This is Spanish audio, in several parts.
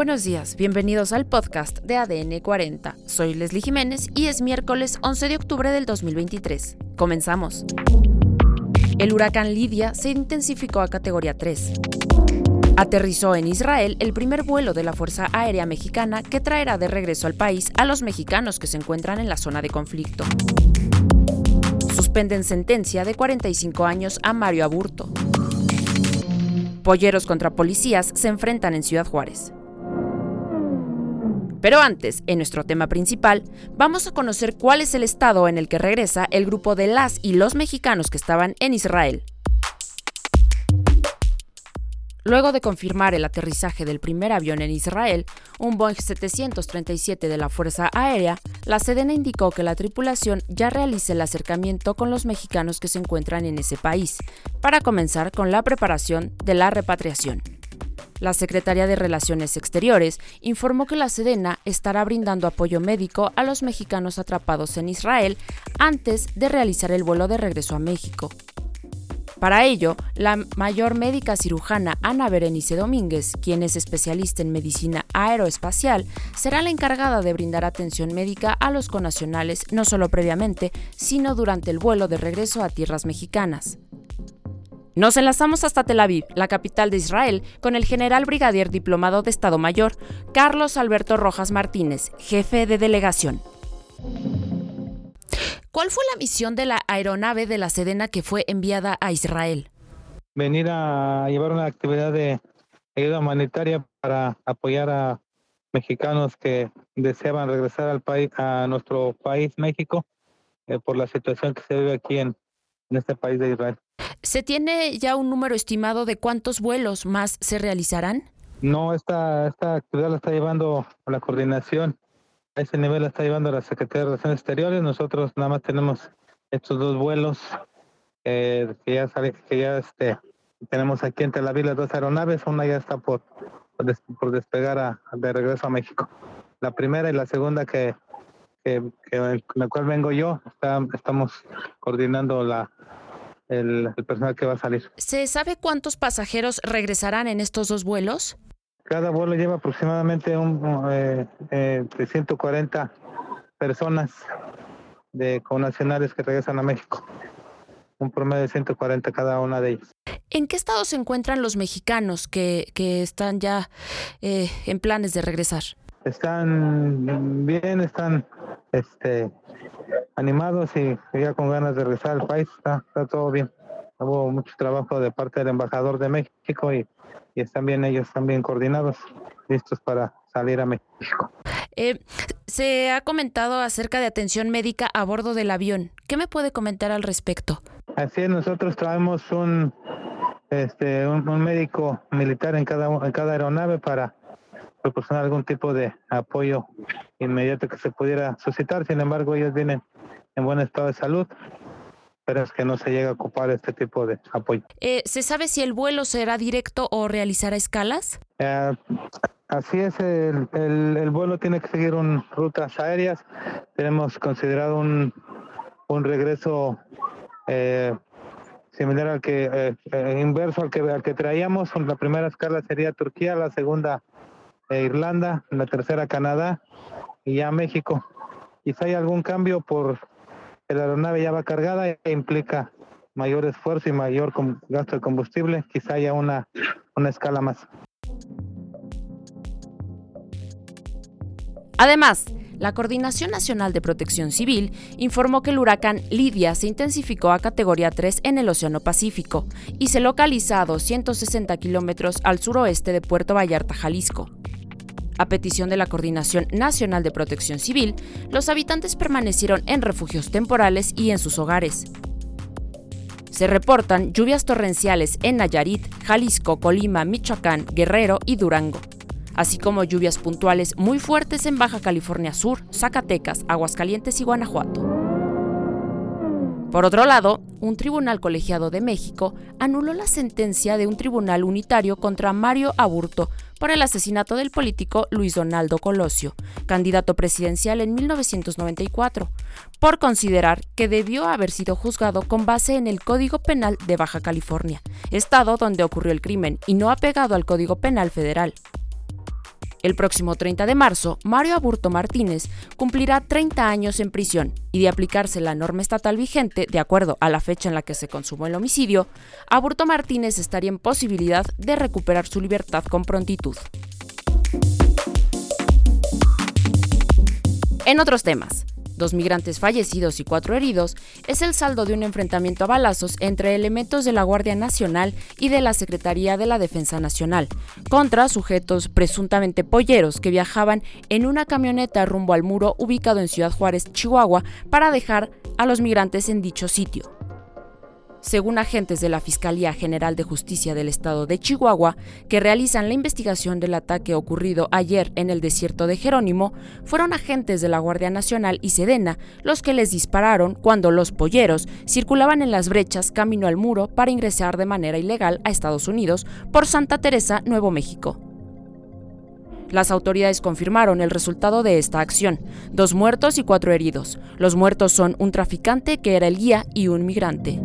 Buenos días, bienvenidos al podcast de ADN 40. Soy Leslie Jiménez y es miércoles 11 de octubre del 2023. Comenzamos. El huracán Lidia se intensificó a categoría 3. Aterrizó en Israel el primer vuelo de la Fuerza Aérea Mexicana que traerá de regreso al país a los mexicanos que se encuentran en la zona de conflicto. Suspenden sentencia de 45 años a Mario Aburto. Polleros contra policías se enfrentan en Ciudad Juárez. Pero antes, en nuestro tema principal, vamos a conocer cuál es el estado en el que regresa el grupo de las y los mexicanos que estaban en Israel. Luego de confirmar el aterrizaje del primer avión en Israel, un Boeing 737 de la Fuerza Aérea, la Sedena indicó que la tripulación ya realiza el acercamiento con los mexicanos que se encuentran en ese país, para comenzar con la preparación de la repatriación. La Secretaría de Relaciones Exteriores informó que la Sedena estará brindando apoyo médico a los mexicanos atrapados en Israel antes de realizar el vuelo de regreso a México. Para ello, la mayor médica cirujana Ana Berenice Domínguez, quien es especialista en medicina aeroespacial, será la encargada de brindar atención médica a los conacionales no solo previamente, sino durante el vuelo de regreso a tierras mexicanas. Nos enlazamos hasta Tel Aviv, la capital de Israel, con el general brigadier diplomado de Estado Mayor, Carlos Alberto Rojas Martínez, jefe de delegación. ¿Cuál fue la misión de la aeronave de la Sedena que fue enviada a Israel? Venir a llevar una actividad de ayuda humanitaria para apoyar a mexicanos que deseaban regresar al país, a nuestro país, México, eh, por la situación que se vive aquí en, en este país de Israel. ¿Se tiene ya un número estimado de cuántos vuelos más se realizarán? No, esta, esta actividad la está llevando la coordinación a ese nivel la está llevando la Secretaría de Relaciones Exteriores. Nosotros nada más tenemos estos dos vuelos eh, que ya sabe que ya este tenemos aquí en Tel Aviv las dos aeronaves. Una ya está por, por despegar a, de regreso a México. La primera y la segunda que, que, que la cual vengo yo, está, estamos coordinando la, el, el, personal que va a salir. ¿Se sabe cuántos pasajeros regresarán en estos dos vuelos? Cada vuelo lleva aproximadamente un, eh, eh, 140 personas de connacionales que regresan a México. Un promedio de 140 cada una de ellas. ¿En qué estado se encuentran los mexicanos que, que están ya eh, en planes de regresar? Están bien, están este, animados y ya con ganas de regresar al país. Está, está todo bien. Hubo mucho trabajo de parte del embajador de México y y están bien ellos también coordinados, listos para salir a México. Eh, se ha comentado acerca de atención médica a bordo del avión. ¿Qué me puede comentar al respecto? Así es, nosotros traemos un, este, un, un médico militar en cada, en cada aeronave para proporcionar algún tipo de apoyo inmediato que se pudiera suscitar. Sin embargo, ellos vienen en buen estado de salud pero es que no se llega a ocupar este tipo de apoyo. Eh, ¿Se sabe si el vuelo será directo o realizará escalas? Eh, así es, el, el, el, vuelo tiene que seguir un, rutas aéreas. Tenemos considerado un, un regreso eh, similar al que, eh, inverso al que, al que traíamos. La primera escala sería Turquía, la segunda eh, Irlanda, la tercera Canadá y ya México. Quizá hay algún cambio por la aeronave ya va cargada e implica mayor esfuerzo y mayor gasto de combustible, quizá haya una, una escala más. Además, la Coordinación Nacional de Protección Civil informó que el huracán Lidia se intensificó a categoría 3 en el Océano Pacífico y se localiza a 260 kilómetros al suroeste de Puerto Vallarta, Jalisco. A petición de la Coordinación Nacional de Protección Civil, los habitantes permanecieron en refugios temporales y en sus hogares. Se reportan lluvias torrenciales en Nayarit, Jalisco, Colima, Michoacán, Guerrero y Durango, así como lluvias puntuales muy fuertes en Baja California Sur, Zacatecas, Aguascalientes y Guanajuato. Por otro lado, un tribunal colegiado de México anuló la sentencia de un tribunal unitario contra Mario Aburto por el asesinato del político Luis Donaldo Colosio, candidato presidencial en 1994, por considerar que debió haber sido juzgado con base en el Código Penal de Baja California, estado donde ocurrió el crimen, y no apegado al Código Penal federal. El próximo 30 de marzo, Mario Aburto Martínez cumplirá 30 años en prisión y de aplicarse la norma estatal vigente, de acuerdo a la fecha en la que se consumó el homicidio, Aburto Martínez estaría en posibilidad de recuperar su libertad con prontitud. En otros temas, dos migrantes fallecidos y cuatro heridos, es el saldo de un enfrentamiento a balazos entre elementos de la Guardia Nacional y de la Secretaría de la Defensa Nacional, contra sujetos presuntamente polleros que viajaban en una camioneta rumbo al muro ubicado en Ciudad Juárez, Chihuahua, para dejar a los migrantes en dicho sitio. Según agentes de la Fiscalía General de Justicia del Estado de Chihuahua, que realizan la investigación del ataque ocurrido ayer en el desierto de Jerónimo, fueron agentes de la Guardia Nacional y Sedena los que les dispararon cuando los polleros circulaban en las brechas camino al muro para ingresar de manera ilegal a Estados Unidos por Santa Teresa, Nuevo México. Las autoridades confirmaron el resultado de esta acción, dos muertos y cuatro heridos. Los muertos son un traficante que era el guía y un migrante.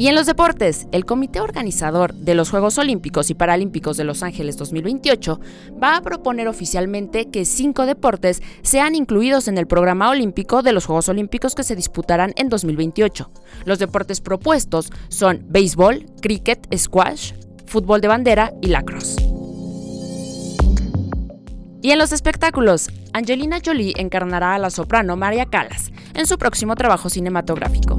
Y en los deportes, el comité organizador de los Juegos Olímpicos y Paralímpicos de Los Ángeles 2028 va a proponer oficialmente que cinco deportes sean incluidos en el programa olímpico de los Juegos Olímpicos que se disputarán en 2028. Los deportes propuestos son béisbol, cricket, squash, fútbol de bandera y lacrosse. Y en los espectáculos, Angelina Jolie encarnará a la soprano María Callas en su próximo trabajo cinematográfico.